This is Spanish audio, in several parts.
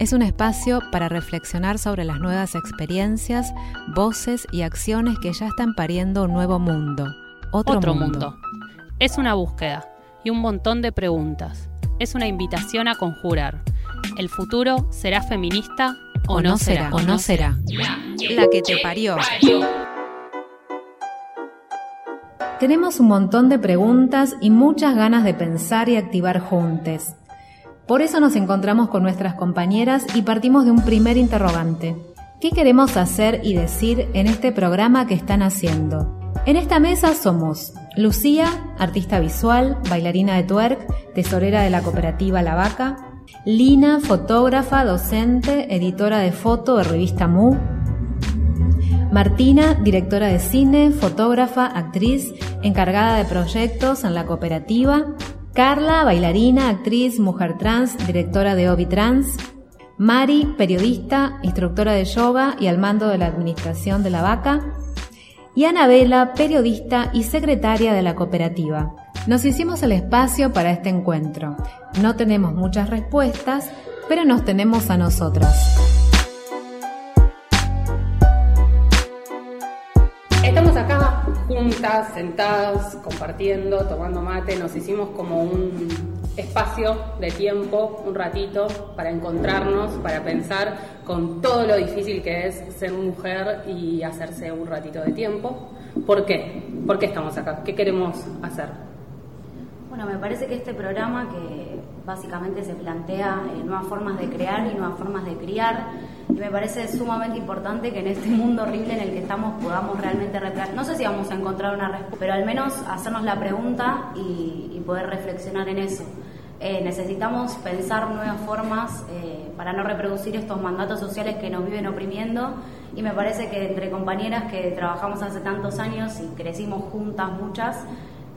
Es un espacio para reflexionar sobre las nuevas experiencias, voces y acciones que ya están pariendo un nuevo mundo. Otro, Otro mundo. mundo. Es una búsqueda y un montón de preguntas. Es una invitación a conjurar. ¿El futuro será feminista o, no será? O no será. La que te parió. Tenemos un montón de preguntas y muchas ganas de pensar y activar juntes. Por eso nos encontramos con nuestras compañeras y partimos de un primer interrogante. ¿Qué queremos hacer y decir en este programa que están haciendo? En esta mesa somos Lucía, artista visual, bailarina de twerk, tesorera de la cooperativa La Vaca, Lina, fotógrafa, docente, editora de foto de revista Mu, Martina, directora de cine, fotógrafa, actriz, encargada de proyectos en la cooperativa, Carla, bailarina, actriz, mujer trans, directora de Obi Trans, Mari, periodista, instructora de yoga y al mando de la administración de la vaca, y Anabela, periodista y secretaria de la cooperativa. Nos hicimos el espacio para este encuentro. No tenemos muchas respuestas, pero nos tenemos a nosotras. Sentadas, compartiendo, tomando mate, nos hicimos como un espacio de tiempo, un ratito, para encontrarnos, para pensar con todo lo difícil que es ser mujer y hacerse un ratito de tiempo. ¿Por qué? ¿Por qué estamos acá? ¿Qué queremos hacer? Bueno, me parece que este programa que básicamente se plantea eh, nuevas formas de crear y nuevas formas de criar, y me parece sumamente importante que en este mundo horrible en el que estamos podamos realmente reflexionar. No sé si vamos a encontrar una respuesta, pero al menos hacernos la pregunta y, y poder reflexionar en eso. Eh, necesitamos pensar nuevas formas eh, para no reproducir estos mandatos sociales que nos viven oprimiendo y me parece que entre compañeras que trabajamos hace tantos años y crecimos juntas muchas,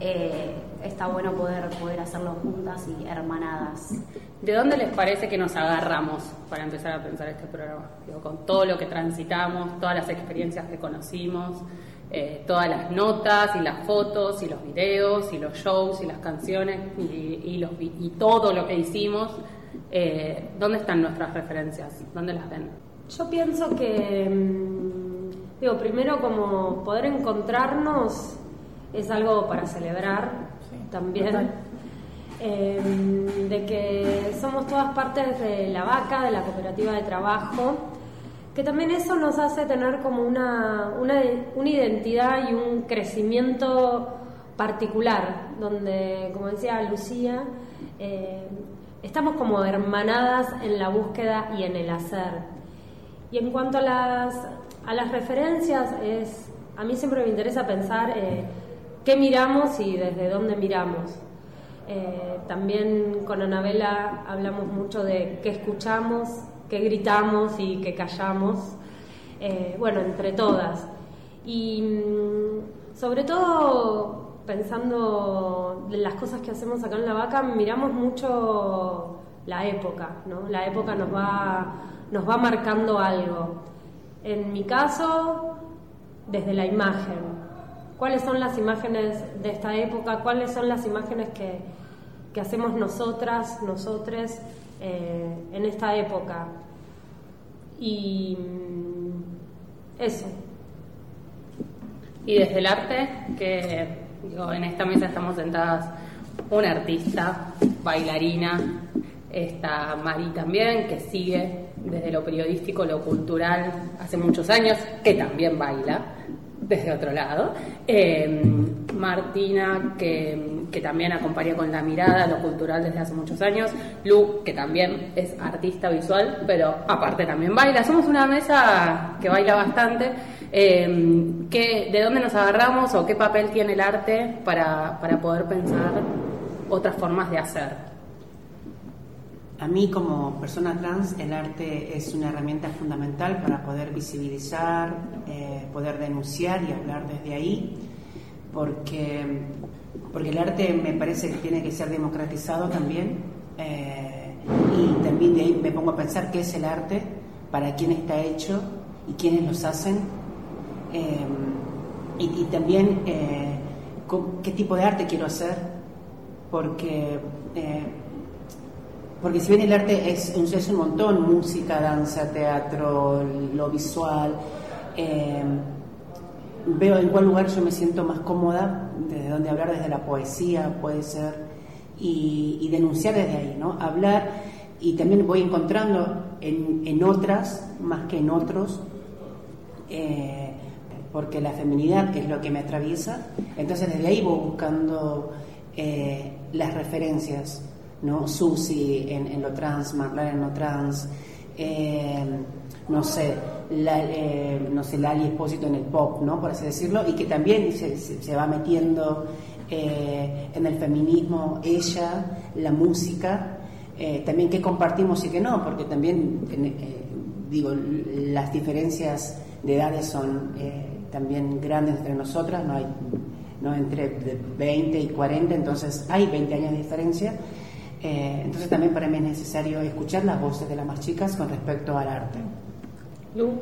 eh, está bueno poder, poder hacerlo juntas y hermanadas. ¿De dónde les parece que nos agarramos para empezar a pensar este programa? Digo, con todo lo que transitamos, todas las experiencias que conocimos, eh, todas las notas y las fotos y los videos y los shows y las canciones y, y los, y todo lo que hicimos. Eh, ¿Dónde están nuestras referencias? ¿Dónde las ven? Yo pienso que, mm, digo, primero como poder encontrarnos es algo para celebrar también. em, de que somos todas partes de la vaca, de la cooperativa de trabajo, que también eso nos hace tener como una, una, una identidad y un crecimiento particular, donde, como decía Lucía, eh, estamos como hermanadas en la búsqueda y en el hacer. Y en cuanto a las, a las referencias, es, a mí siempre me interesa pensar eh, qué miramos y desde dónde miramos. Eh, también con Anabela hablamos mucho de qué escuchamos, qué gritamos y qué callamos, bueno, entre todas. Y mm, sobre todo pensando en las cosas que hacemos acá en La Vaca, miramos mucho la época, ¿no? La época nos va, nos va marcando algo. En mi caso, desde la imagen. ¿Cuáles son las imágenes de esta época? ¿Cuáles son las imágenes que, que hacemos nosotras, nosotres, eh, en esta época? Y mm, eso. Y desde el arte, que en esta mesa estamos sentadas una artista, bailarina, está Mari también, que sigue desde lo periodístico, lo cultural, hace muchos años, que también baila desde otro lado. Eh, Martina, que, que, también acompaña con la mirada lo cultural desde hace muchos años. Lu, que también es artista visual, pero aparte también baila. Somos una mesa que baila bastante. Eh, ¿De dónde nos agarramos o qué papel tiene el arte para, para poder pensar otras formas de hacer? A mí como persona trans el arte es una herramienta fundamental para poder visibilizar, eh, poder denunciar y hablar desde ahí, porque, porque el arte me parece que tiene que ser democratizado también eh, y también de ahí me pongo a pensar qué es el arte, para quién está hecho y quiénes los hacen eh, y, también eh, qué tipo de arte quiero hacer, porque, porque si bien el arte es, un montón, música, danza, teatro, lo visual, veo en cuál lugar yo me siento más cómoda, desde donde hablar desde la poesía puede ser, y, denunciar desde ahí, ¿no? Hablar, y también voy encontrando en, en otras, más que en otros, porque la feminidad es lo que me atraviesa, entonces desde ahí voy buscando eh, las referencias, ¿no? Susi en, lo trans, Marlene en lo trans, eh, no sé, la, eh, no sé, Lali Espósito en el pop, ¿no? Por así decirlo, y que también se, va metiendo en el feminismo ella, la música, también qué compartimos y qué no, porque también, digo, las diferencias de edades son también grandes entre nosotras, no hay no entre 20 y 40, entonces hay 20 años de diferencia. Eh, entonces también para mí es necesario escuchar las voces de las más chicas con respecto al arte.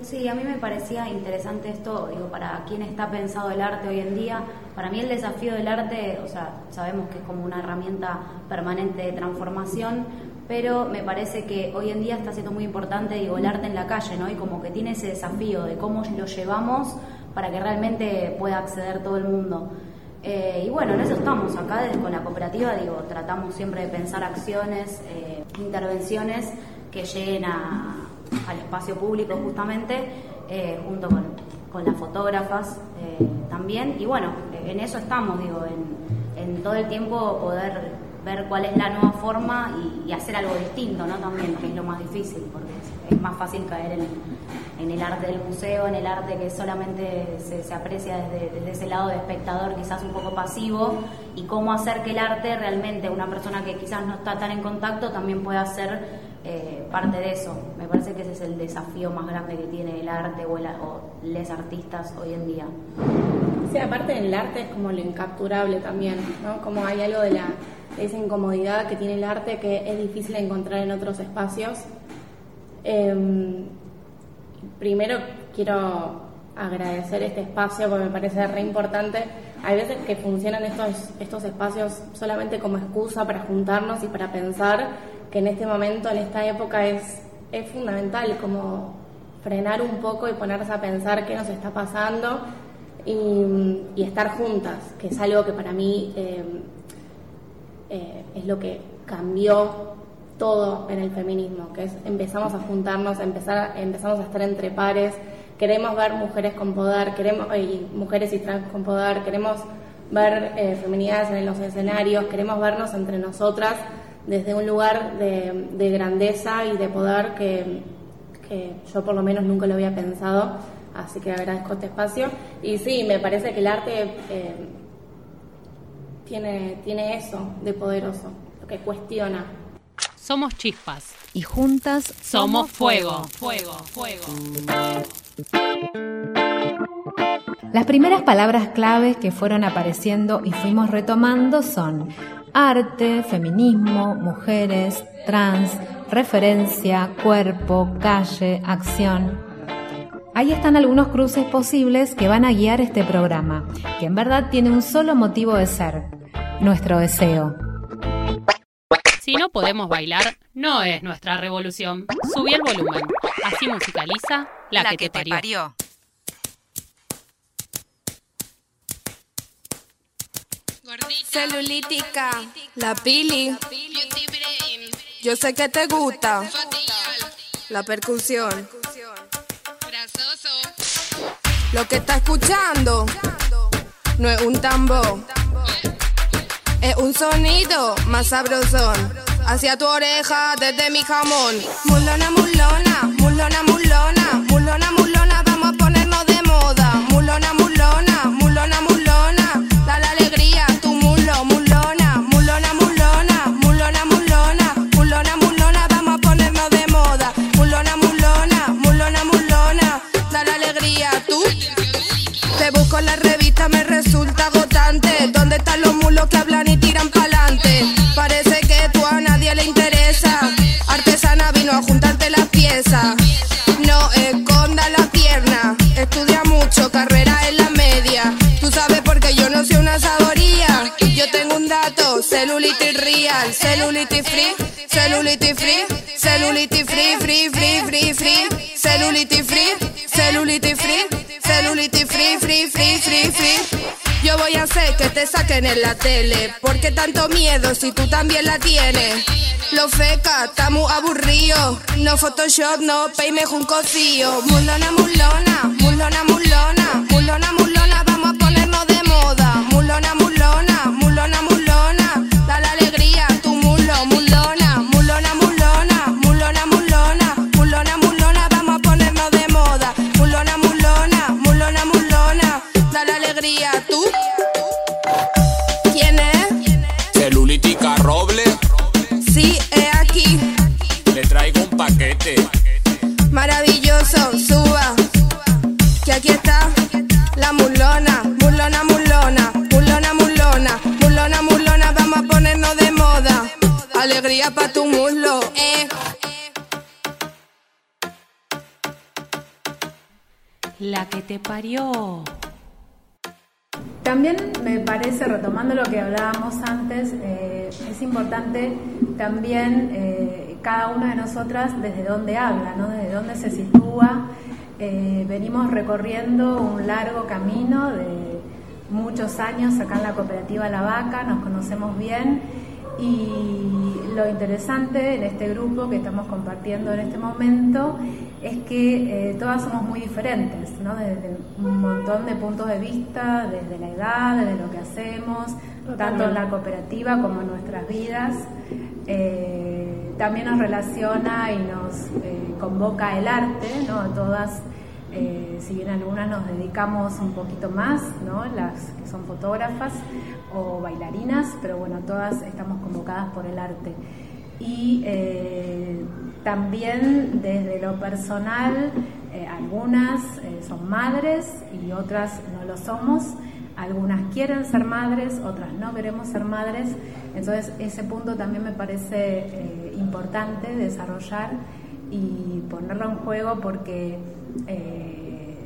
Sí, a mí me parecía interesante esto, digo, para quién está pensado el arte hoy en día. Para mí el desafío del arte, o sea, sabemos que es como una herramienta permanente de transformación, pero me parece que hoy en día está siendo muy importante, digo, el arte en la calle, ¿no? Y como que tiene ese desafío de cómo lo llevamos para que realmente pueda acceder todo el mundo. Eh, y bueno, en eso estamos acá con la cooperativa, digo, tratamos siempre de pensar acciones, eh, intervenciones que lleguen al espacio público justamente, eh, junto con, con, las fotógrafas también. Y bueno, en eso estamos, digo, en, todo el tiempo poder ver cuál es la nueva forma y, hacer algo distinto, ¿no? También, que es lo más difícil, porque es, más fácil caer en el arte del museo, en el arte que solamente se, aprecia desde, ese lado de espectador quizás un poco pasivo, y cómo hacer que el arte realmente, una persona que quizás no está tan en contacto, también pueda ser eh, parte de eso. Me parece que ese es el desafío más grande que tiene el arte o, el, les artistas hoy en día. Sí, aparte del arte es como lo incapturable también, ¿no? Como hay algo de la esa incomodidad que tiene el arte que es difícil encontrar en otros espacios. Em, primero quiero agradecer este espacio porque me parece re importante. Hay veces que funcionan estos, estos espacios solamente como excusa para juntarnos y para pensar que en este momento, en esta época, es, es fundamental como frenar un poco y ponerse a pensar qué nos está pasando y, estar juntas, que es algo que para mí eh, eh, es lo que cambió todo en el feminismo, que es empezamos a juntarnos, empezar, empezamos a estar entre pares, queremos ver mujeres con poder, queremos y mujeres y trans con poder, queremos ver eh, feminidades en los escenarios, queremos vernos entre nosotras desde un lugar de, grandeza y de poder que, yo por lo menos nunca lo había pensado, así que agradezco este espacio. Y sí, me parece que el arte eh, tiene, tiene eso de poderoso, lo que cuestiona. Somos chispas. Y juntas somos fuego. Fuego, fuego. Las primeras palabras claves que fueron apareciendo y fuimos retomando son arte, feminismo, mujeres, trans, referencia, cuerpo, calle, acción. Ahí están algunos cruces posibles que van a guiar este programa, que en verdad tiene un solo motivo de ser, nuestro deseo. Si no podemos bailar, no es nuestra revolución. Subí el volumen. Así musicaliza la, que, te parió. Celulítica, la pili. Yo sé que te gusta. La percusión. Lo que está escuchando no es un tambor. Es un sonido más sabrosón. Hacia tu oreja desde mi jamón. Mulona, mulona, mulona, mulona, en la tele. ¿Por qué tanto miedo si tú también la tienes? Lo feca, está muy aburrido. No Photoshop, no peime un cocío. Mulona, mulona, mulona, mulona, mulona, mulona, vamos a ponernos de moda. Mulona, mulona, Alegría pa' tu muslo, eh. La que te parió. También me parece, retomando lo que hablábamos antes, eh, es importante también eh, cada una de nosotras desde dónde habla, ¿no? desde dónde se sitúa. Eh, venimos recorriendo un largo camino de muchos años acá en la cooperativa La Vaca, nos conocemos bien y lo interesante en este grupo que estamos compartiendo en este momento es que eh, todas somos muy diferentes, ¿no? desde un montón de puntos de vista, desde la edad, desde lo que hacemos, tanto en la cooperativa como en nuestras vidas. Eh, también nos relaciona y nos eh, convoca el arte, ¿no? A todas, eh, si bien algunas nos dedicamos un poquito más, ¿no? Las que son fotógrafas o bailarinas, pero bueno, todas estamos convocadas por el arte. Y eh, también desde lo personal, eh, algunas son madres y otras no lo somos. Algunas quieren ser madres, otras no queremos ser madres. Entonces ese punto también me parece importante desarrollar y ponerlo en juego porque eh,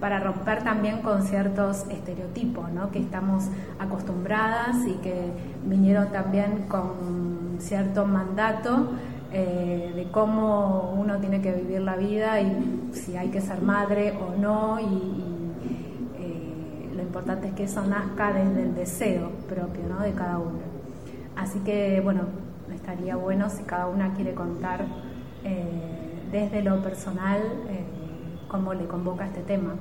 para romper también con ciertos estereotipos ¿no? que estamos acostumbradas y que vinieron también con cierto mandato eh, de cómo uno tiene que vivir la vida y si hay que ser madre o no y, eh, lo importante es que eso nazca desde el deseo propio ¿no? de cada uno. Así que, bueno, estaría bueno si cada una quiere contar desde lo personal cómo le convoca este tema.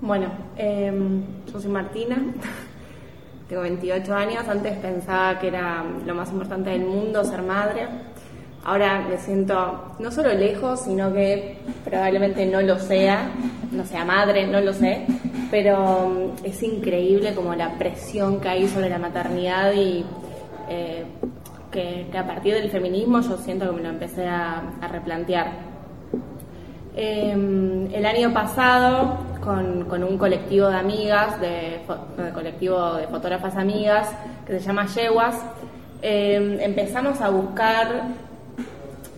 Bueno, em, yo soy Martina, tengo 28 años, antes pensaba que era lo más importante del mundo ser madre. Ahora me siento no solo lejos, sino que probablemente no lo sea, no sea madre, no lo sé, pero mm, es increíble como la presión que hay sobre la maternidad y eh, que, a partir del feminismo yo siento que me lo empecé a, replantear. Em, el año pasado, con, un colectivo de amigas, de, colectivo de fotógrafas amigas, que se llama Yeguas, em, empezamos a buscar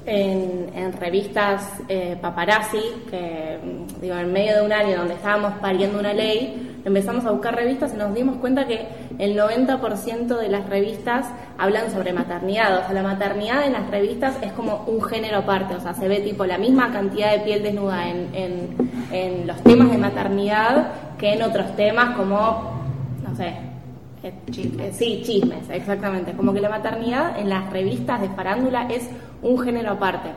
en, revistas eh, paparazzi, que digo, en medio de un año donde estábamos pariendo una ley, empezamos a buscar revistas y nos dimos cuenta que el 90% de las revistas hablan sobre maternidad. O sea, la maternidad en las revistas es como un género aparte. O sea, se ve tipo la misma cantidad de piel desnuda en, en los temas de maternidad que en otros temas como, no sé, eh, sí, chismes, exactamente. Como que la maternidad en las revistas de farándula es un género aparte.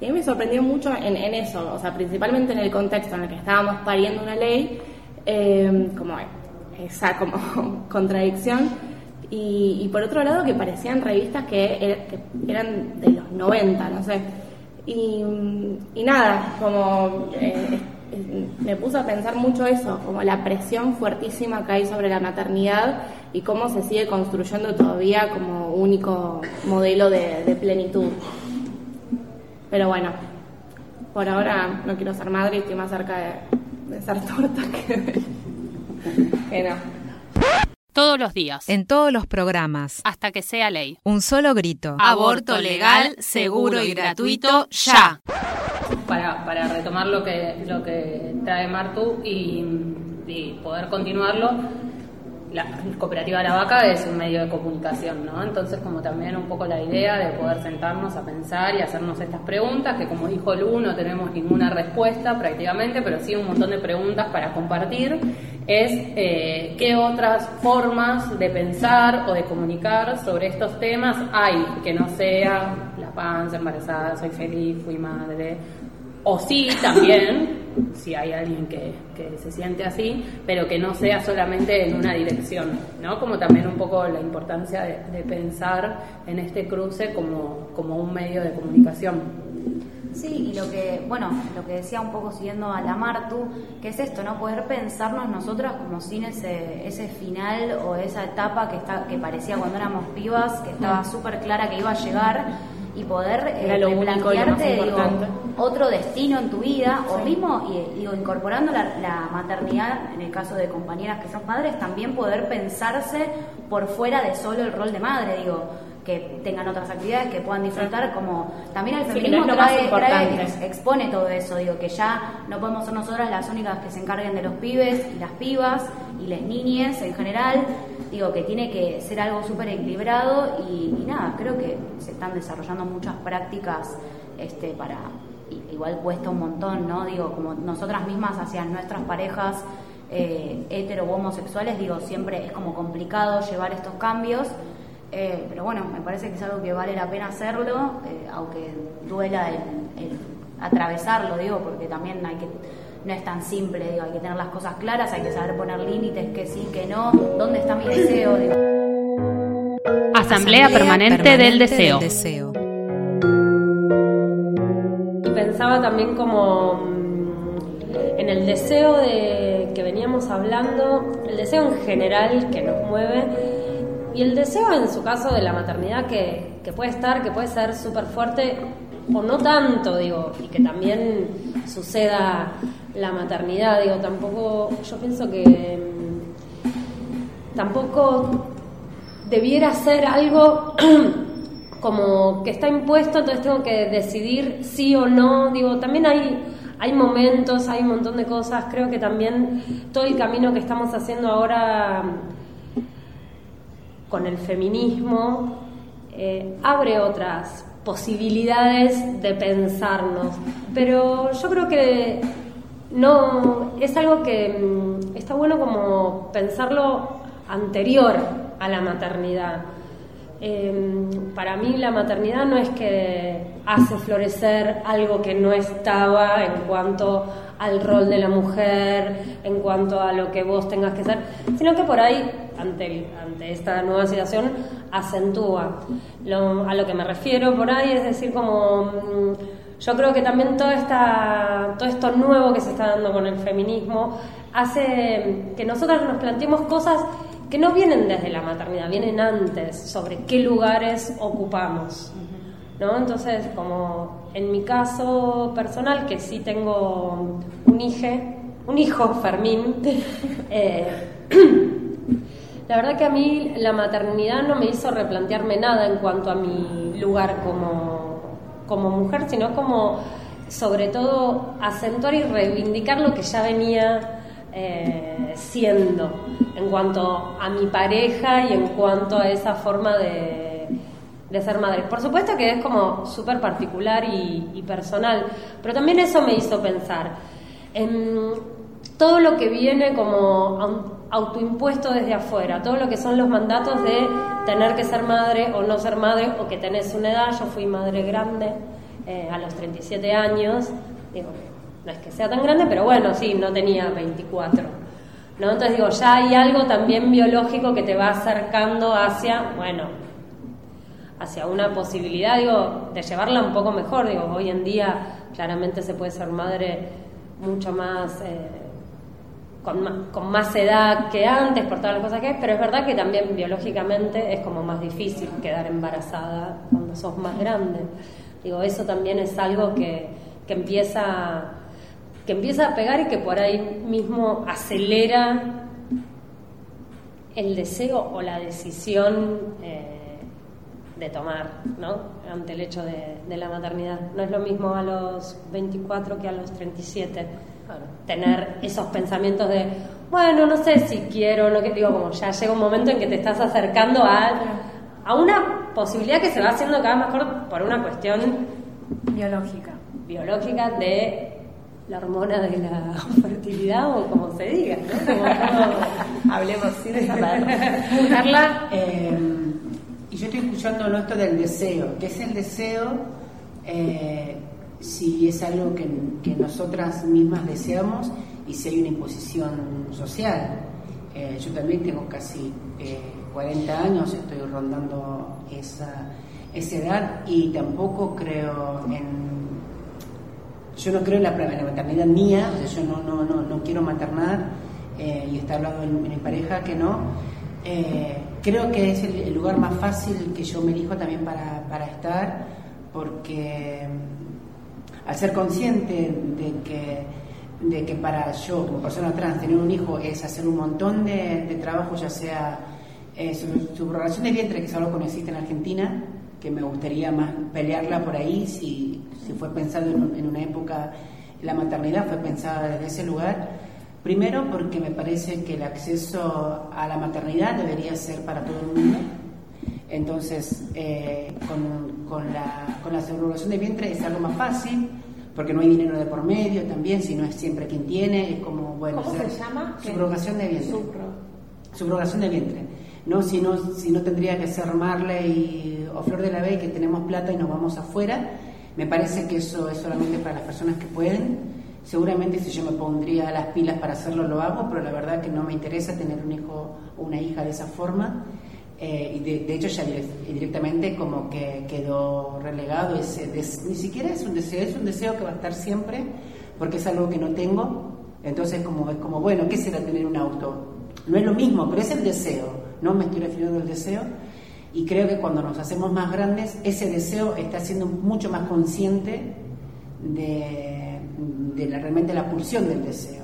Y a mí me sorprendió mucho en, eso, o sea, principalmente en el contexto en el que estábamos pariendo una ley, em, como esa como contradicción, y, por otro lado que parecían revistas que, er, eran de los 90, no sé. Y, nada, como eh, me puso a pensar mucho eso, como la presión fuertísima que hay sobre la maternidad y cómo se sigue construyendo todavía como único modelo de, plenitud. Pero bueno, por ahora no quiero ser madre y estoy más cerca de, ser torta que, que no. Todos los días. En todos los programas. Hasta que sea ley. Un solo grito. Aborto legal, seguro y gratuito, ya. Para, para retomar lo que, lo que trae Martu y, poder continuarlo, la cooperativa la vaca es un medio de comunicación, ¿no? Entonces, como también un poco la idea de poder sentarnos a pensar y hacernos estas preguntas, que como dijo Lu, no tenemos ninguna respuesta prácticamente, pero sí un montón de preguntas para compartir, es eh, qué otras formas de pensar o de comunicar sobre estos temas hay que no sea la panza, embarazada, soy feliz, fui madre, o sí, también, si hay alguien que, se siente así, pero que no sea solamente en una dirección, ¿no? Como también un poco la importancia de, pensar en este cruce como, como un medio de comunicación. Sí, y lo que, bueno, lo que decía un poco siguiendo a la Martu, que es esto, ¿no? Poder pensarnos nosotras como sin ese, ese final o esa etapa que está, que parecía cuando éramos pibas, que estaba súper clara que iba a llegar y poder eh, plantearte otro destino en tu vida o mismo y, digo incorporando la, maternidad en el caso de compañeras que son padres también poder pensarse por fuera de solo el rol de madre digo que tengan otras actividades que puedan disfrutar como también el feminismo expone todo eso digo que ya no podemos ser nosotras las únicas que se encarguen de los pibes y las pibas y las niñas en general digo que tiene que ser algo súper equilibrado y, nada, creo que se están desarrollando muchas prácticas este, para, igual cuesta un montón, ¿no? Digo, como nosotras mismas hacia nuestras parejas eh, hetero o homosexuales, digo, siempre es como complicado llevar estos cambios. Eh, pero bueno, me parece que es algo que vale la pena hacerlo, eh, aunque duela el atravesarlo, digo, porque también hay que no es tan simple, digo, hay que tener las cosas claras, hay que saber poner límites, que sí, que no, dónde está mi deseo. Asamblea, Permanente, del, deseo. Pensaba también como mm, en el deseo de que veníamos hablando, el deseo en general que nos mueve y el deseo en su caso de la maternidad que, que puede estar, que puede ser súper fuerte o no tanto, digo, y que también suceda la maternidad, digo, tampoco, yo pienso que mm, tampoco debiera ser algo como que está impuesto, entonces tengo que decidir sí o no, digo, también hay, hay momentos, hay un montón de cosas, creo que también todo el camino que estamos haciendo ahora con el feminismo eh, abre otras posibilidades de pensarnos. Pero yo creo que no es algo que mm, está bueno como pensarlo anterior a la maternidad. Eh, para mí la maternidad no es que hace florecer algo que no estaba en cuanto al rol de la mujer, en cuanto a lo que vos tengas que ser, sino que por ahí, ante, ante esta nueva situación, acentúa. a lo que me refiero por ahí es decir, como mm, yo creo que también toda esta, todo esto nuevo que se está dando con el feminismo hace que nosotras nos planteemos cosas que no vienen desde la maternidad, vienen antes, sobre qué lugares ocupamos. ¿no? Entonces, como en mi caso personal, que sí tengo un hijo, un hijo, Fermín, eh, la verdad que a mí la maternidad no me hizo replantearme nada en cuanto a mi lugar como, como mujer, sino como sobre todo acentuar y reivindicar lo que ya venía eh, siendo en cuanto a mi pareja y en cuanto a esa forma de, de ser madre. Por supuesto que es como súper particular y, personal, pero también eso me hizo pensar en todo lo que viene como autoimpuesto desde afuera, todo lo que son los mandatos de tener que ser madre o no ser madre o que tenés una edad. Yo fui madre grande eh, a los 37 años, digo, no es que sea tan grande, pero bueno, sí, no tenía 24. ¿no? Entonces digo, ya hay algo también biológico que te va acercando hacia, bueno, hacia una posibilidad, digo, de llevarla un poco mejor. Digo, hoy en día claramente se puede ser madre mucho más, eh, con, más con más edad que antes por todas las cosas que hay, pero es verdad que también biológicamente es como más difícil quedar embarazada cuando sos más grande. Digo, eso también es algo que, que empieza que empieza a pegar y que por ahí mismo acelera el deseo o la decisión eh, de tomar, ¿no? Ante el hecho de, la maternidad. No es lo mismo a los 24 que a los 37. Tener esos pensamientos de, bueno, no sé si quiero, no que digo, como ya llega un momento en que te estás acercando a, a una posibilidad que se va haciendo cada vez mejor por una cuestión biológica. Biológica de la hormona de la fertilidad o como se diga, ¿no? Hablemos sin saber. Carla, eh, y yo estoy escuchando esto del deseo, ¿qué es el deseo? Eh, si es algo que, nosotras mismas deseamos y si hay una imposición social. Eh, yo también tengo casi 40 años, estoy rondando esa, esa edad y tampoco creo en yo no creo en la, maternidad mía, yo no, no, no, no quiero maternar eh, y está hablando en, mi pareja que no. Eh, creo que es el, lugar más fácil que yo me elijo también para, para estar, porque mm, al ser consciente de que, de que para yo, como persona trans, tener un hijo es hacer un montón de, trabajo, ya sea eh, subrogación de vientre, que no existe en Argentina, que me gustaría más pelearla por ahí, si, si fue pensado en, una época, la maternidad fue pensada desde ese lugar. Primero porque me parece que el acceso a la maternidad debería ser para todo el mundo. Entonces, eh, con, con, la, con la subrogación de vientre es algo más fácil, porque no hay dinero de por medio también, si no es siempre quien tiene, es como, bueno... ¿Cómo se llama? Subrogación de vientre. Subrogación de vientre. No, si no, si no tendría que ser Marley o Flor de la B que tenemos plata y nos vamos afuera, me parece que eso es solamente para las personas que pueden. Seguramente si yo me pondría las pilas para hacerlo, lo hago, pero la verdad que no me interesa tener un hijo o una hija de esa forma. Eh, y de, hecho ya directamente como que quedó relegado ese ni siquiera es un deseo es un deseo que va a estar siempre porque es algo que no tengo entonces como es como bueno qué será tener un auto no es lo mismo pero es el deseo no me estoy refiriendo al deseo y creo que cuando nos hacemos más grandes, ese deseo está siendo mucho más consciente de, la, realmente la pulsión del deseo.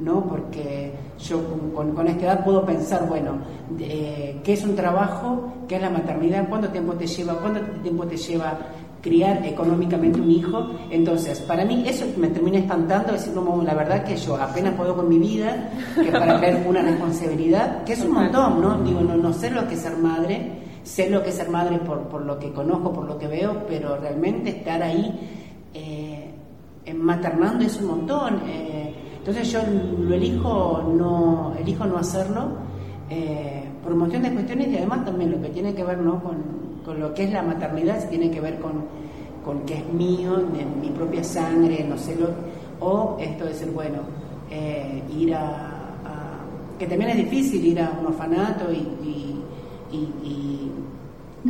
¿no? Porque yo con, esta edad puedo pensar, bueno, ¿qué es un trabajo? ¿Qué es la maternidad? ¿Cuánto tiempo te lleva? ¿Cuánto tiempo te lleva criar económicamente un hijo? Entonces, para mí eso me termina espantando, decir como la verdad que yo apenas puedo con mi vida, que para tener una responsabilidad, que es un montón, ¿no? Digo, no, no sé lo que es ser madre, sé lo que es ser madre por, por lo que conozco, por lo que veo, pero realmente estar ahí eh, maternando es un montón. Eh, entonces yo lo elijo no, elijo no hacerlo. Eh, por un montón de cuestiones y además también lo que tiene que ver ¿no? con, con lo que es la maternidad, tiene que ver con, con que es mío, de mi propia sangre, no sé lo, o esto de ser bueno, eh, ir a, a, que también es difícil ir a un orfanato y, y, y, y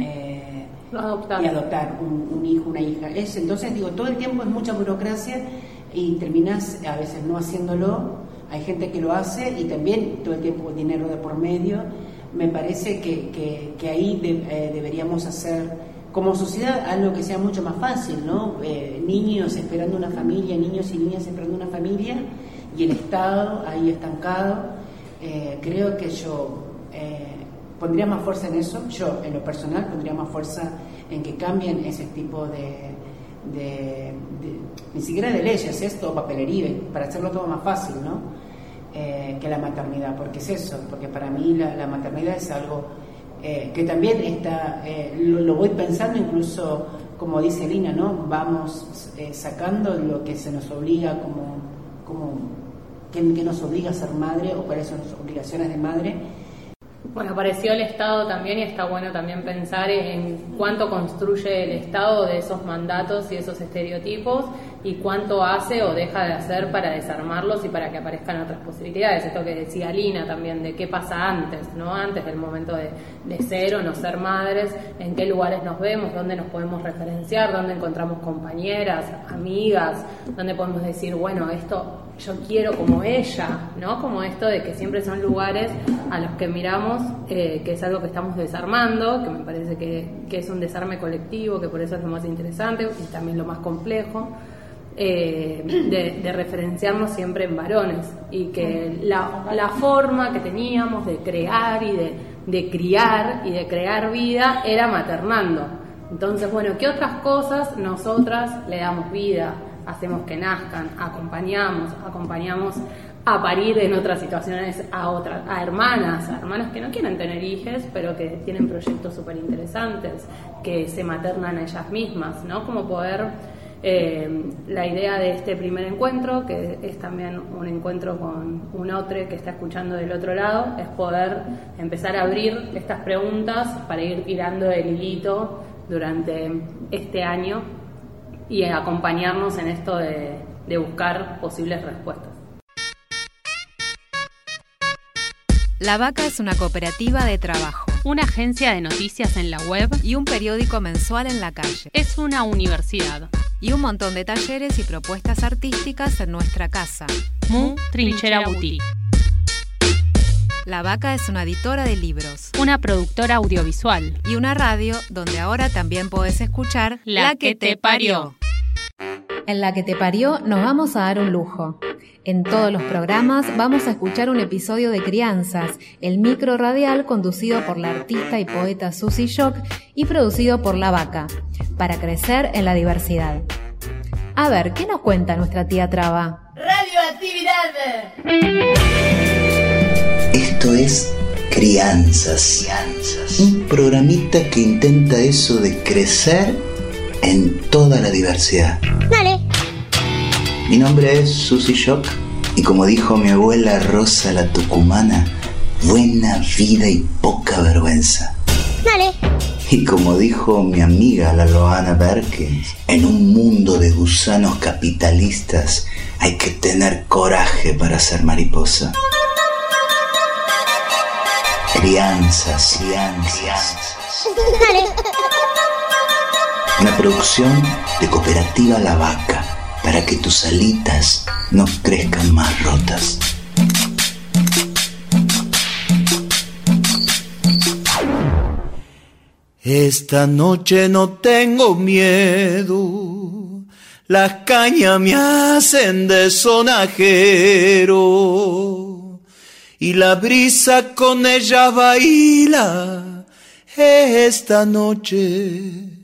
eh, adoptar, y adoptar un, un, hijo, una hija. Es, entonces digo, todo el tiempo es mucha burocracia y terminas a veces no haciéndolo. Hay gente que lo hace y también todo el tiempo dinero de por medio. Me parece que, que, que ahí de, eh, deberíamos hacer como sociedad algo que sea mucho más fácil, ¿no? Eh, niños esperando una familia, niños y niñas esperando una familia y el Estado ahí estancado. Eh, creo que yo pondría más fuerza en eso, yo en lo personal pondría más fuerza en que cambien ese tipo de, de, de ni siquiera de leyes, esto papelería, para hacerlo todo más fácil, ¿no? que la maternidad, porque es eso, porque para mí la, la maternidad es algo eh, que también está, eh, lo, lo, voy pensando incluso, como dice Lina, ¿no? Vamos eh, sacando lo que se nos obliga como, como que, que, nos obliga a ser madre o cuáles son las obligaciones de madre. Bueno, apareció el Estado también y está bueno también pensar en cuánto construye el Estado de esos mandatos y esos estereotipos y cuánto hace o deja de hacer para desarmarlos y para que aparezcan otras posibilidades. Esto que decía Lina también, de qué pasa antes, ¿no? Antes del momento de, de ser o no ser madres, en qué lugares nos vemos, dónde nos podemos referenciar, dónde encontramos compañeras, amigas, dónde podemos decir, bueno, esto yo quiero como ella, ¿no? Como esto de que siempre son lugares a los que miramos, eh, que es algo que estamos desarmando, que me parece que, que, es un desarme colectivo, que por eso es lo más interesante y también lo más complejo. Eh, de, referenciarnos siempre en varones y que la, la, forma que teníamos de crear y de, de criar y de crear vida era maternando. Entonces, bueno, ¿qué otras cosas nosotras le damos vida? Hacemos que nazcan, acompañamos, acompañamos a parir en otras situaciones a otras, a hermanas, a hermanas que no quieren tener hijos, pero que tienen proyectos súper interesantes, que se maternan a ellas mismas, ¿no? Como poder, eh, la idea de este primer encuentro, que es también un encuentro con un otro que está escuchando del otro lado, es poder empezar a abrir estas preguntas para ir tirando el hilito durante este año y acompañarnos en esto de, de buscar posibles respuestas. La Vaca es una cooperativa de trabajo, una agencia de noticias en la web y un periódico mensual en la calle. Es una universidad y un montón de talleres y propuestas artísticas en nuestra casa. Mu Trinchera Boutique. La Vaca es una editora de libros, una productora audiovisual y una radio donde ahora también podés escuchar La, la que, que te parió. En La que te parió nos vamos a dar un lujo. En todos los programas vamos a escuchar un episodio de Crianzas, el micro radial conducido por la artista y poeta Susie Shock y producido por La Vaca, para crecer en la diversidad. A ver, ¿qué nos cuenta nuestra tía Traba? Radioactividad. Esto es Crianzas. Crianzas. Un programita que intenta eso de crecer en toda la diversidad. Dale. Mi nombre es Susy Shock y como dijo mi abuela Rosa la Tucumana, buena vida y poca vergüenza. Dale. Y como dijo mi amiga la Loana Berkins, en un mundo de gusanos capitalistas hay que tener coraje para ser mariposa. Crianzas, crianzas. Dale. Una producción de Cooperativa La Vaca para que tus alitas no crezcan más rotas. Esta noche no tengo miedo, las cañas me hacen de sonajero. Y la brisa con ella baila esta noche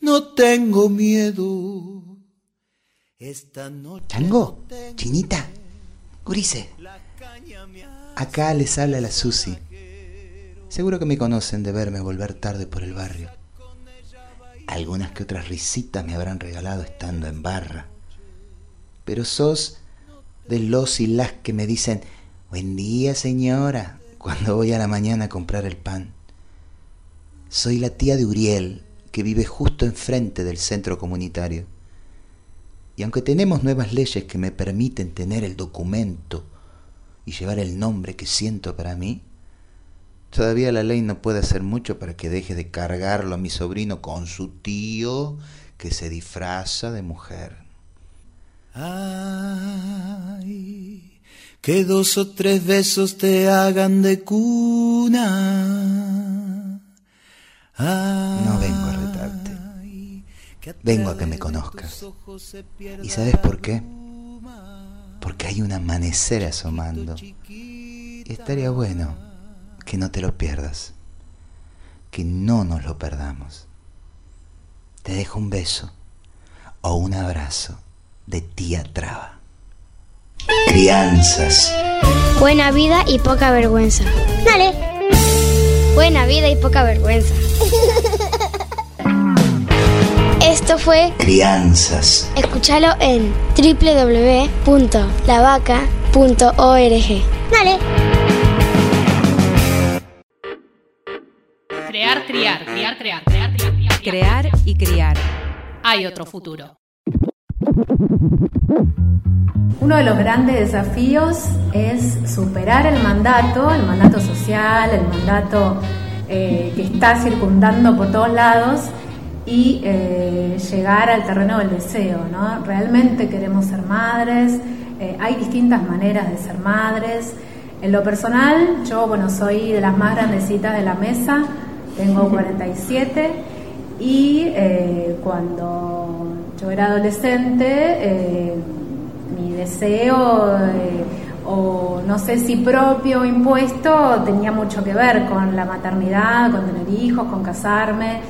no tengo miedo. Esta noche. ¿Chango? ¿Chinita? Gurice. Acá les habla la Susi. Seguro que me conocen de verme volver tarde por el barrio. Algunas que otras risitas me habrán regalado estando en barra. Pero sos de los y las que me dicen, buen día señora, cuando voy a la mañana a comprar el pan. Soy la tía de Uriel, que vive justo enfrente del centro comunitario. Y aunque tenemos nuevas leyes que me permiten tener el documento y llevar el nombre que siento para mí, todavía la ley no puede hacer mucho para que deje de cargarlo a mi sobrino con su tío que se disfraza de mujer. Ay, que dos o tres besos te hagan de cuna. No vengo. Vengo a que me conozcas. ¿Y sabes por qué? Porque hay un amanecer asomando. Y estaría bueno que no te lo pierdas. Que no nos lo perdamos. Te dejo un beso o un abrazo de tía Traba. Crianzas. Buena vida y poca vergüenza. Dale. Buena vida y poca vergüenza. Esto fue Crianzas. Escúchalo en www.lavaca.org. Dale. Crear, criar, criar, crear, crear, criar, criar. Crear y criar. Hay otro futuro. Uno de los grandes desafíos es superar el mandato, el mandato social, el mandato eh, que está circundando por todos lados y eh, llegar al terreno del deseo. ¿no? Realmente queremos ser madres, eh, hay distintas maneras de ser madres. En lo personal, yo bueno, soy de las más grandecitas de la mesa, tengo 47 y eh, cuando yo era adolescente, mi deseo o no sé si propio o impuesto tenía mucho que ver con la maternidad, con tener hijos, con casarme.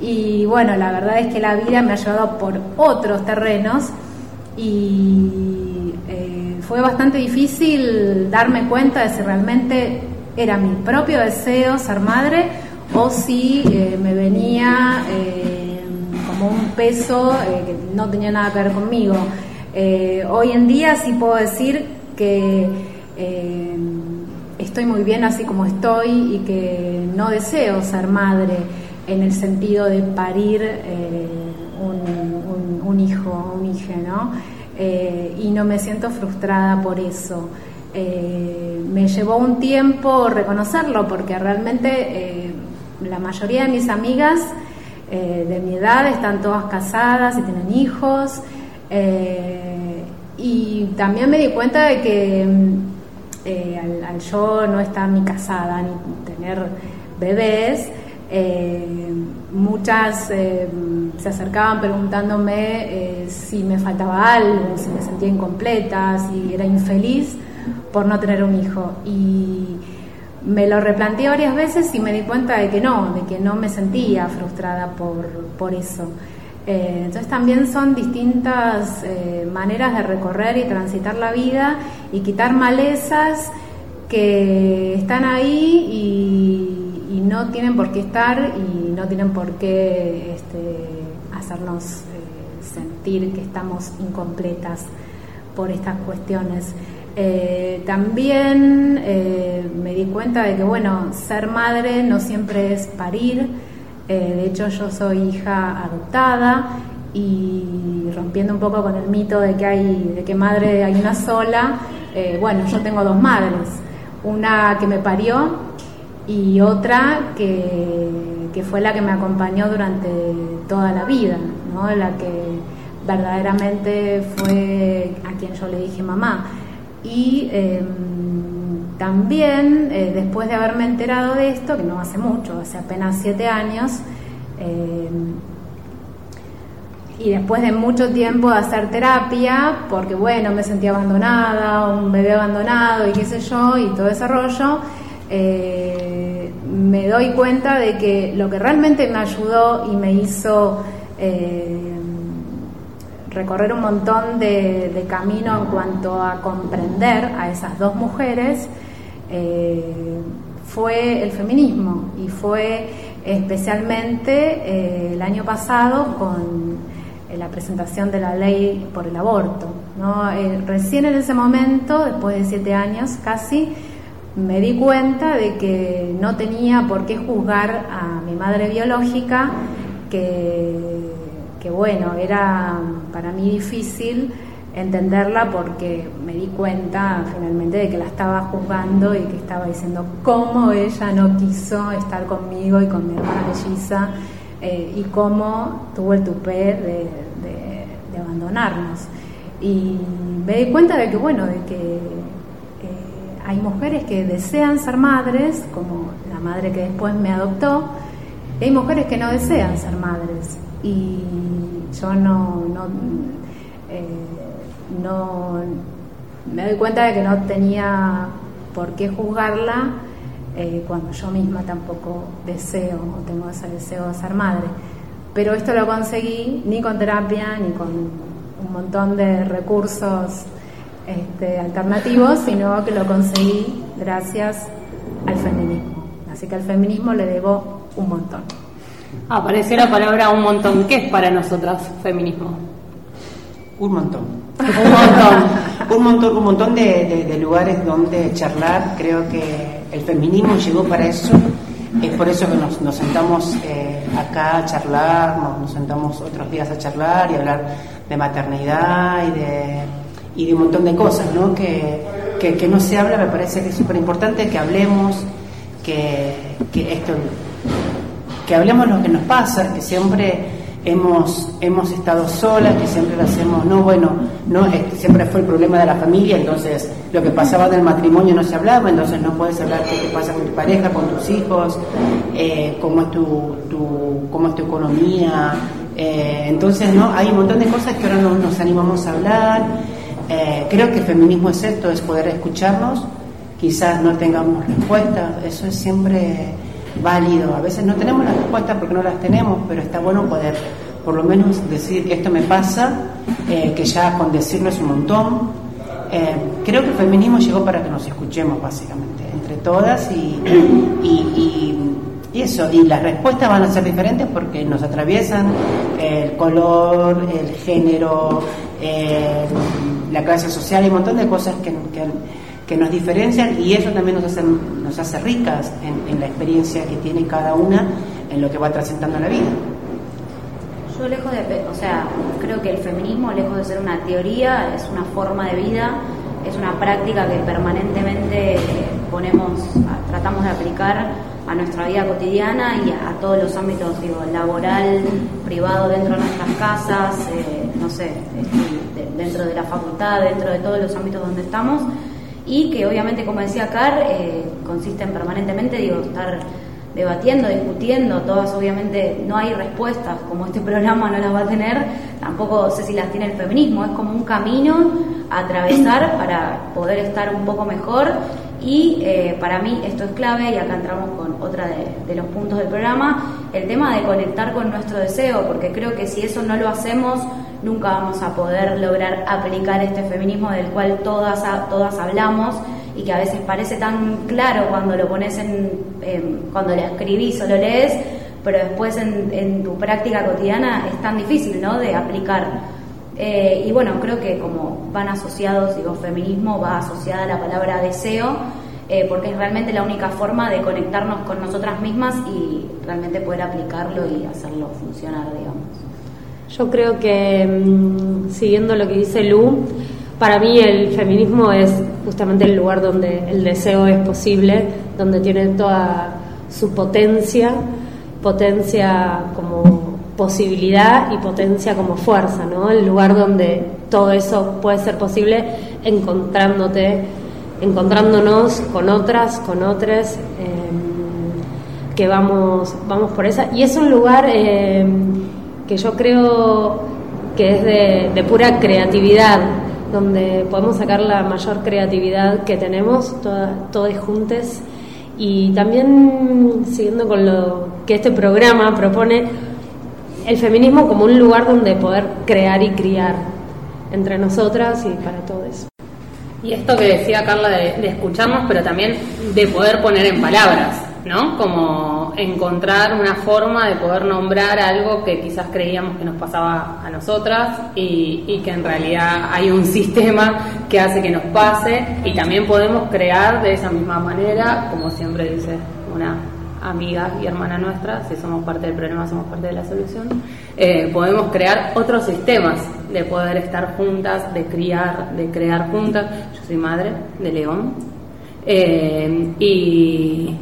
Y bueno, la verdad es que la vida me ha llevado por otros terrenos y eh, fue bastante difícil darme cuenta de si realmente era mi propio deseo ser madre o si eh, me venía eh, como un peso que no tenía nada que ver conmigo. hoy en día sí puedo decir que estoy muy bien así como estoy y que no deseo ser madre en el sentido de parir eh, un, hijo, un hijo, ¿no? Eh, y no me siento frustrada por eso. Eh, me llevó un tiempo reconocerlo porque realmente la mayoría de mis amigas de mi edad están todas casadas y tienen hijos y también me di cuenta de que al, al, yo no estar ni casada ni tener bebés, eh, muchas eh, se acercaban preguntándome eh, si me faltaba algo, si me sentía incompleta, si era infeliz por no tener un hijo. Y me lo replanteé varias veces y me di cuenta de que no, de que no me sentía frustrada por, por eso. entonces también son distintas maneras de recorrer y transitar la vida y quitar malezas que están ahí y y no tienen por qué estar y no tienen por qué este, hacernos eh, sentir que estamos incompletas por estas cuestiones. Eh, también eh, me di cuenta de que, bueno, ser madre no siempre es parir. de hecho, yo soy hija adoptada y rompiendo un poco con el mito de que hay, de que madre hay una sola. bueno, yo tengo dos madres. Una que me parió y otra que, fue la que me acompañó durante toda la vida, ¿no? la que verdaderamente fue a quien yo le dije mamá. Y em, también, eh, después de haberme enterado de esto, que no hace mucho, hace apenas siete años, em, y después de mucho tiempo de hacer terapia, porque bueno, me sentía abandonada, un bebé abandonado y qué sé yo, y todo ese rollo, eh, me doy cuenta de que lo que realmente me ayudó y me hizo eh, recorrer un montón de, camino en cuanto a comprender a esas dos mujeres eh, fue el feminismo y fue especialmente el año pasado con la presentación de la ley por el aborto. recién en ese momento, después de siete años casi, me di cuenta de que no tenía por qué juzgar a mi madre biológica, que, bueno, era para mí difícil entenderla porque me di cuenta finalmente de que la estaba juzgando y que estaba diciendo cómo ella no quiso estar conmigo y con mi hermana melliza eh, y cómo tuvo el tupé de, abandonarnos. Y me di cuenta de que, bueno, de que hay mujeres que desean ser madres, como la madre que después me adoptó, y hay mujeres que no desean ser madres. Y yo no, no eh, no me doy cuenta de que no tenía por qué juzgarla eh, cuando yo misma tampoco deseo o tengo ese deseo de ser madre. Pero esto lo conseguí ni con terapia ni con un montón de recursos este, alternativos, sino que lo conseguí gracias al feminismo. Así que al feminismo le debo un montón. Apareció la palabra un montón. ¿Qué es para nosotras feminismo? Un montón. Un montón. un montón, un montón de, lugares donde charlar. Creo que el feminismo llegó para eso. Es por eso que nos, sentamos eh, acá a charlar, nos, sentamos otros días a charlar y hablar de maternidad y de, y de un montón de cosas, ¿no? Que, que, no se habla, me parece que es súper importante que hablemos, que, que esto, que hablemos lo que nos pasa, que siempre hemos, hemos estado solas, que siempre lo hacemos, no, bueno, no, siempre fue el problema de la familia, entonces lo que pasaba del matrimonio no se hablaba, entonces no puedes hablar qué te pasa con tu pareja, con tus hijos, eh, cómo, es tu, tu, cómo es tu economía, eh, entonces no, hay un montón de cosas que ahora no nos animamos a hablar, eh, creo que el feminismo es esto, es poder escucharnos, quizás no tengamos respuestas, eso es siempre válido. A veces no tenemos las respuestas porque no las tenemos, pero está bueno poder por lo menos decir esto me pasa, eh, que ya con decirlo es un montón. Eh, creo que el feminismo llegó para que nos escuchemos básicamente, entre todas y, y, eso, y las respuestas van a ser diferentes porque nos atraviesan el color, el género, la clase social, y un montón de cosas que, que nos diferencian y eso también nos hace, nos hace ricas en, la experiencia que tiene cada una en lo que va trascendiendo la vida. Yo lejos de, o sea, creo que el feminismo, lejos de ser una teoría, es una forma de vida, es una práctica que permanentemente ponemos, tratamos de aplicar a nuestra vida cotidiana y a, todos los ámbitos, digo, laboral, privado, dentro de nuestras casas, eh, no sé, este, dentro de la facultad, dentro de todos los ámbitos donde estamos y que obviamente, como decía Car, eh, consisten permanentemente, digo, estar debatiendo, discutiendo, todas obviamente no hay respuestas, como este programa no las va a tener, tampoco sé si las tiene el feminismo, es como un camino a atravesar para poder estar un poco mejor y eh, para mí esto es clave y acá entramos con otra de, los puntos del programa, el tema de conectar con nuestro deseo, porque creo que si eso no lo hacemos, nunca vamos a poder lograr aplicar este feminismo del cual todas, todas hablamos y que a veces parece tan claro cuando lo pones en, cuando lo escribís o lo lees, pero después en, en, tu práctica cotidiana es tan difícil, ¿no? De aplicar. Eh, y bueno, creo que como van asociados, digo, feminismo va asociada a la palabra deseo, eh, porque es realmente la única forma de conectarnos con nosotras mismas y realmente poder aplicarlo y hacerlo funcionar, digamos. Yo creo que, mm, siguiendo lo que dice Lu, para mí el feminismo es justamente el lugar donde el deseo es posible, donde tiene toda su potencia, potencia como posibilidad y potencia como fuerza, ¿no? El lugar donde todo eso puede ser posible encontrándote, encontrándonos con otras, con otras, em, que vamos, vamos por esa. Y es un lugar em, que yo creo que es de, pura creatividad, donde podemos sacar la mayor creatividad que tenemos, todas, todas juntas. Y también siguiendo con lo que este programa propone, el feminismo como un lugar donde poder crear y criar entre nosotras y para todos. Y esto que decía Carla de, escucharnos, pero también de poder poner en palabras ¿no? Como encontrar una forma de poder nombrar algo que quizás creíamos que nos pasaba a nosotras y, y, que en realidad hay un sistema que hace que nos pase y también podemos crear de esa misma manera, como siempre dice una amiga y hermana nuestra, si somos parte del problema, somos parte de la solución, eh, podemos crear otros sistemas de poder estar juntas, de criar, de crear juntas. Yo soy madre de León eh, y,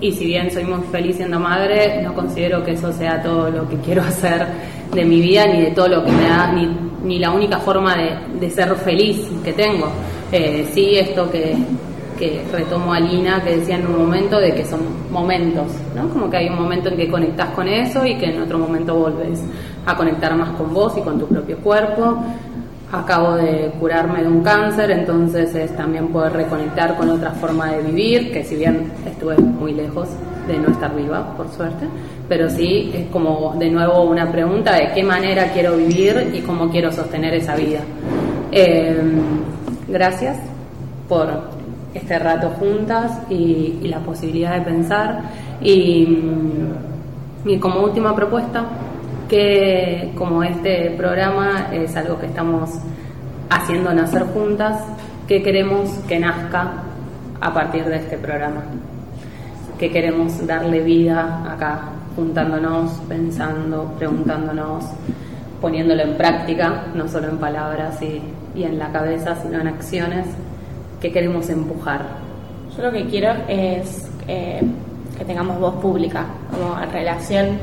y si bien soy muy feliz siendo madre, no considero que eso sea todo lo que quiero hacer de mi vida, ni de todo lo que me da, ni, ni la única forma de, de ser feliz que tengo. Eh, sí, esto que, que retomo a Lina, que decía en un momento de que son momentos, ¿no? Como que hay un momento en que conectas con eso y que en otro momento volves a conectar más con vos y con tu propio cuerpo. Acabo de curarme de un cáncer, entonces es también poder reconectar con otra forma de vivir, que si bien estuve muy lejos de no estar viva, por suerte, pero sí es como de nuevo una pregunta de qué manera quiero vivir y cómo quiero sostener esa vida. Eh, gracias por este rato juntas y, la posibilidad de pensar. Y, y, como última propuesta, que como este programa es algo que estamos haciendo nacer juntas, que queremos que nazca a partir de este programa, que queremos darle vida acá, juntándonos, pensando, preguntándonos, poniéndolo en práctica, no solo en palabras y, y en la cabeza, sino en acciones que queremos empujar. Yo lo que quiero es eh, que tengamos voz pública, como en relación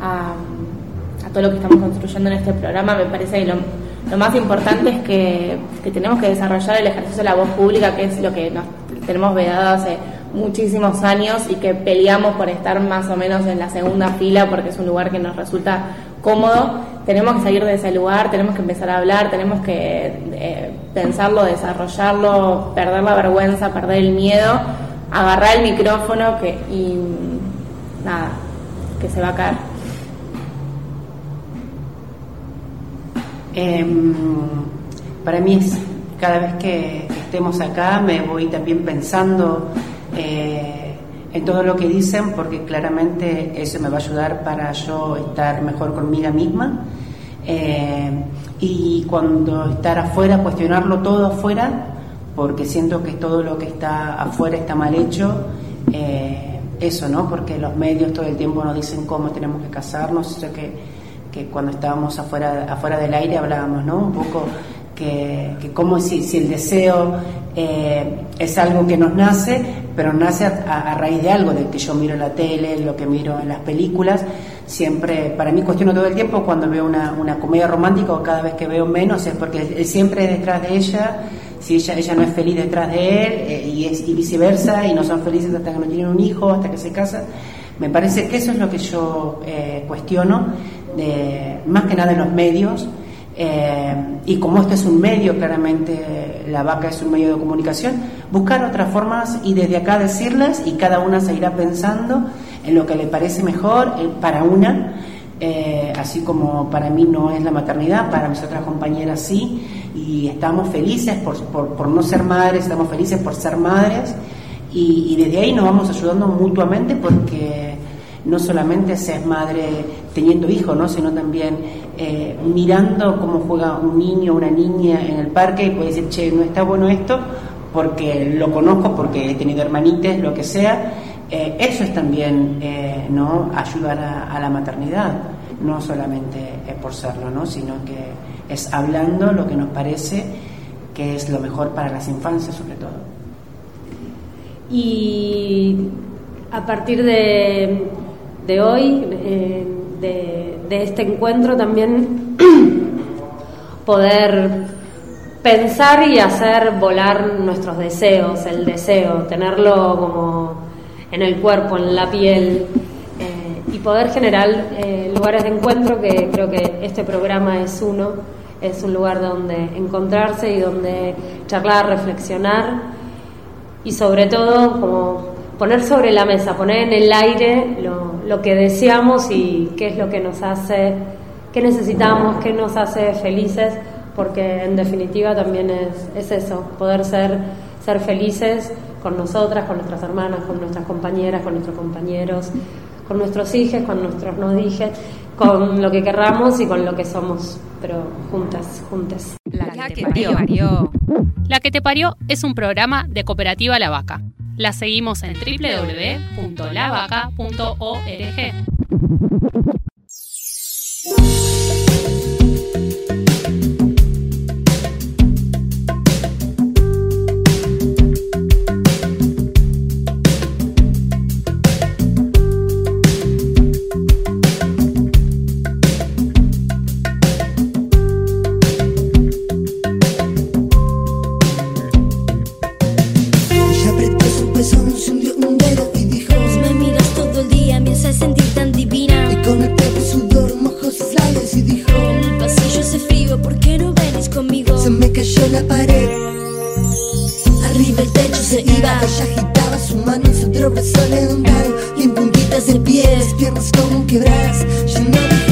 a, todo lo que estamos construyendo en este programa. Me parece que lo, lo más importante es que, que, tenemos que desarrollar el ejercicio de la voz pública, que es lo que nos tenemos vedado hace muchísimos años y que peleamos por estar más o menos en la segunda fila porque es un lugar que nos resulta cómodo, tenemos que salir de ese lugar, tenemos que empezar a hablar, tenemos que eh, pensarlo, desarrollarlo, perder la vergüenza, perder el miedo, agarrar el micrófono que, y nada, que se va a caer. Eh, para mí es cada vez que estemos acá me voy también pensando eh, en todo lo que dicen porque claramente eso me va a ayudar para yo estar mejor conmigo misma. Eh, y cuando estar afuera cuestionarlo todo afuera porque siento que todo lo que está afuera está mal hecho eh, eso no porque los medios todo el tiempo nos dicen cómo tenemos que casarnos eso que, que cuando estábamos afuera afuera del aire hablábamos no un poco que, que como si, si, el deseo eh, es algo que nos nace, pero nace a, raíz de algo, de que yo miro la tele, lo que miro en las películas. Siempre, para mí cuestiono todo el tiempo cuando veo una, una comedia romántica o cada vez que veo menos, es porque él siempre detrás de ella, si ella, ella no es feliz detrás de él, eh, y, es, y viceversa, y no son felices hasta que no tienen un hijo, hasta que se casan. Me parece que eso es lo que yo eh, cuestiono, de, más que nada en los medios, eh, y como este es un medio, claramente la vaca es un medio de comunicación, buscar otras formas y desde acá decirlas y cada una se irá pensando en lo que le parece mejor eh, para una, eh, así como para mí no es la maternidad, para mis otras compañeras sí, y estamos felices por, por, por no ser madres, estamos felices por ser madres. Y, y desde ahí nos vamos ayudando mutuamente porque no solamente se es madre teniendo hijos, ¿no? sino también eh, mirando cómo juega un niño o una niña en el parque y puede decir, che, no está bueno esto, porque lo conozco, porque he tenido hermanites, lo que sea. Eh, eso es también eh, ¿no? ayudar a, la maternidad, no solamente por serlo, ¿no? sino que es hablando lo que nos parece que es lo mejor para las infancias sobre todo. Y a partir de, de hoy, de, este encuentro también poder pensar y hacer volar nuestros deseos, el deseo, tenerlo como en el cuerpo, en la piel eh, y poder generar eh, lugares de encuentro que creo que este programa es uno, es un lugar donde encontrarse y donde charlar, reflexionar y sobre todo como poner sobre la mesa, poner en el aire lo, lo, que deseamos y qué es lo que nos hace, qué necesitamos, qué nos hace felices, porque en definitiva también es, es eso, poder ser, ser felices con nosotras, con nuestras hermanas, con nuestras compañeras, con nuestros compañeros, con nuestros hijos, con nuestros no hijos, con lo que querramos y con lo que somos, pero juntas, juntas. La, que, te parió. La que te parió es un programa de Cooperativa La Vaca. La seguimos en www.lavaca.org. un y dijo Me miras todo el día, me haces sentir tan divina. Y con el pelo sudor mojó sus labios y dijo En el pasillo hace frío, ¿por qué no venís conmigo? Se me cayó la pared Arriba el techo se iba Ella agitaba su mano en su otro brazo levantado Y en puntitas de pie, las piernas como quebradas Yo no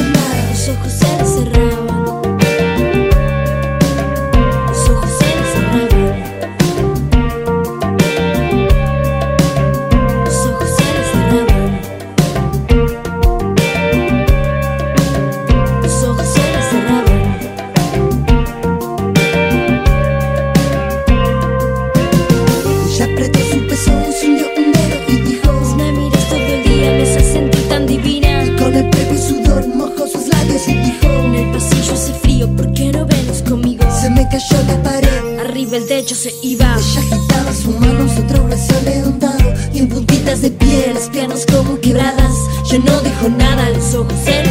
Techo se iba. Ella agitaba su mano su otro brazo levantado Y en puntitas de pie, las piernas como quebradas Yo no dijo nada, se Los ojos se le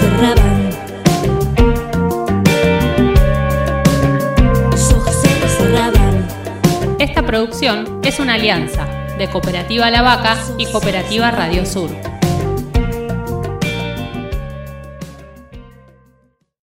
cerraban. Los ojos se le cerraban. Esta producción es una alianza de Cooperativa La Vaca y Cooperativa Radio Sur.